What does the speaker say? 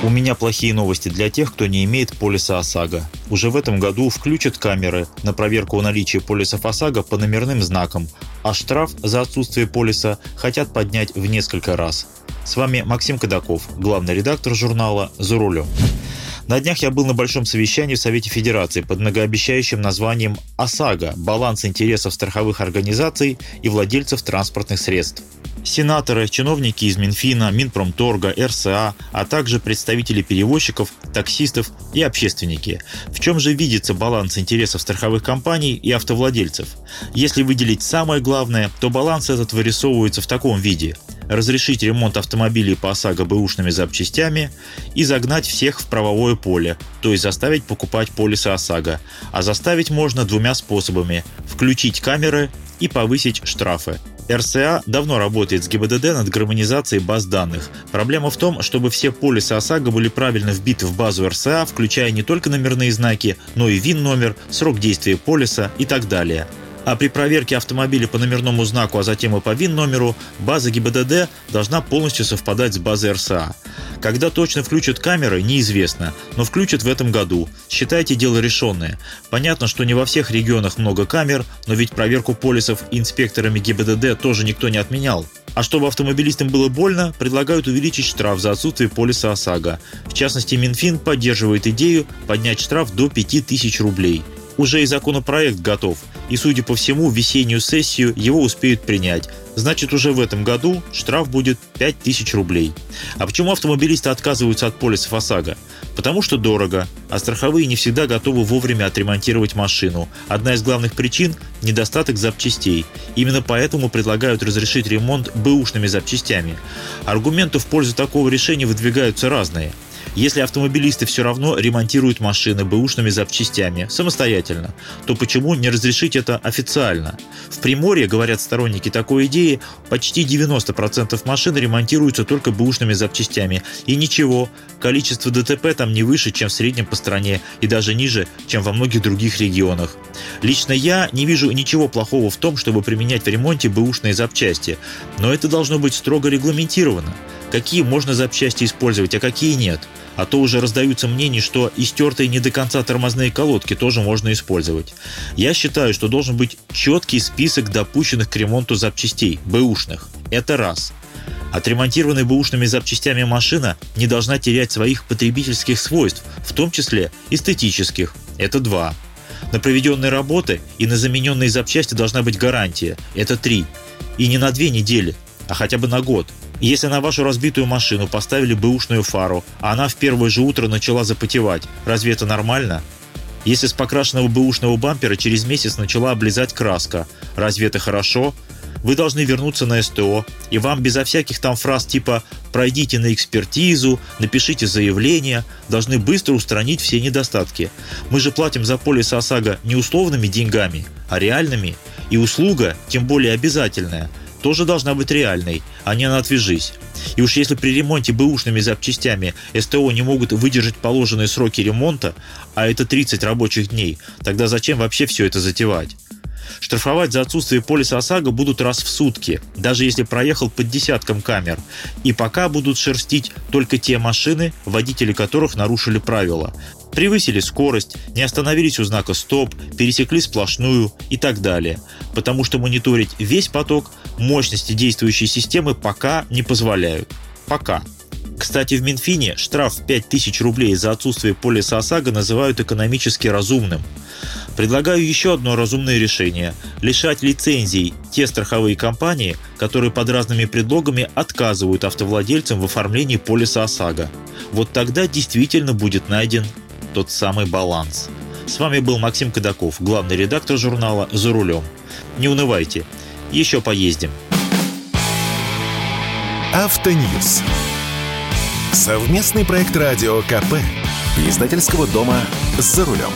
У меня плохие новости для тех, кто не имеет полиса ОСАГО. Уже в этом году включат камеры на проверку наличия полисов ОСАГО по номерным знакам, а штраф за отсутствие полиса хотят поднять в несколько раз. С вами Максим Кадаков, главный редактор журнала «За рулем». На днях я был на большом совещании в Совете Федерации под многообещающим названием ОСАГО – баланс интересов страховых организаций и владельцев транспортных средств. Сенаторы, чиновники из Минфина, Минпромторга, РСА, а также представители перевозчиков, таксистов и общественники. В чем же видится баланс интересов страховых компаний и автовладельцев? Если выделить самое главное, то баланс этот вырисовывается в таком виде – разрешить ремонт автомобилей по ОСАГО бэушными запчастями и загнать всех в правовое поле, то есть заставить покупать полисы ОСАГО. А заставить можно двумя способами – включить камеры и повысить штрафы. РСА давно работает с ГИБДД над гармонизацией баз данных. Проблема в том, чтобы все полисы ОСАГО были правильно вбиты в базу РСА, включая не только номерные знаки, но и ВИН-номер, срок действия полиса и так далее а при проверке автомобиля по номерному знаку, а затем и по ВИН-номеру, база ГИБДД должна полностью совпадать с базой РСА. Когда точно включат камеры, неизвестно, но включат в этом году. Считайте дело решенное. Понятно, что не во всех регионах много камер, но ведь проверку полисов инспекторами ГИБДД тоже никто не отменял. А чтобы автомобилистам было больно, предлагают увеличить штраф за отсутствие полиса ОСАГО. В частности, Минфин поддерживает идею поднять штраф до 5000 рублей. Уже и законопроект готов, и, судя по всему, весеннюю сессию его успеют принять. Значит, уже в этом году штраф будет 5000 рублей. А почему автомобилисты отказываются от полисов ОСАГО? Потому что дорого, а страховые не всегда готовы вовремя отремонтировать машину. Одна из главных причин – недостаток запчастей. Именно поэтому предлагают разрешить ремонт бэушными запчастями. Аргументы в пользу такого решения выдвигаются разные – если автомобилисты все равно ремонтируют машины бэушными запчастями самостоятельно, то почему не разрешить это официально? В Приморье, говорят сторонники такой идеи, почти 90% машин ремонтируются только бэушными запчастями. И ничего, количество ДТП там не выше, чем в среднем по стране, и даже ниже, чем во многих других регионах. Лично я не вижу ничего плохого в том, чтобы применять в ремонте бэушные запчасти, но это должно быть строго регламентировано. Какие можно запчасти использовать, а какие нет – а то уже раздаются мнения, что истертые не до конца тормозные колодки тоже можно использовать. Я считаю, что должен быть четкий список допущенных к ремонту запчастей, бэушных. Это раз. Отремонтированная бэушными запчастями машина не должна терять своих потребительских свойств, в том числе эстетических. Это два. На проведенные работы и на замененные запчасти должна быть гарантия. Это три. И не на две недели, а хотя бы на год. Если на вашу разбитую машину поставили бэушную фару, а она в первое же утро начала запотевать, разве это нормально? Если с покрашенного бэушного бампера через месяц начала облизать краска, разве это хорошо? Вы должны вернуться на СТО, и вам безо всяких там фраз типа «пройдите на экспертизу», «напишите заявление», должны быстро устранить все недостатки. Мы же платим за полис ОСАГО не условными деньгами, а реальными, и услуга, тем более обязательная – тоже должна быть реальной, а не на «отвяжись». И уж если при ремонте бэушными запчастями СТО не могут выдержать положенные сроки ремонта, а это 30 рабочих дней, тогда зачем вообще все это затевать? Штрафовать за отсутствие полиса ОСАГО будут раз в сутки, даже если проехал под десятком камер. И пока будут шерстить только те машины, водители которых нарушили правила. Превысили скорость, не остановились у знака «стоп», пересекли сплошную и так далее. Потому что мониторить весь поток мощности действующей системы пока не позволяют. Пока. Кстати, в Минфине штраф в 5000 рублей за отсутствие полиса ОСАГО называют экономически разумным. Предлагаю еще одно разумное решение – лишать лицензий те страховые компании, которые под разными предлогами отказывают автовладельцам в оформлении полиса ОСАГО. Вот тогда действительно будет найден тот самый баланс. С вами был Максим Кадаков, главный редактор журнала «За рулем». Не унывайте, еще поездим. Автоньюз. Совместный проект радио КП. Издательского дома «За рулем».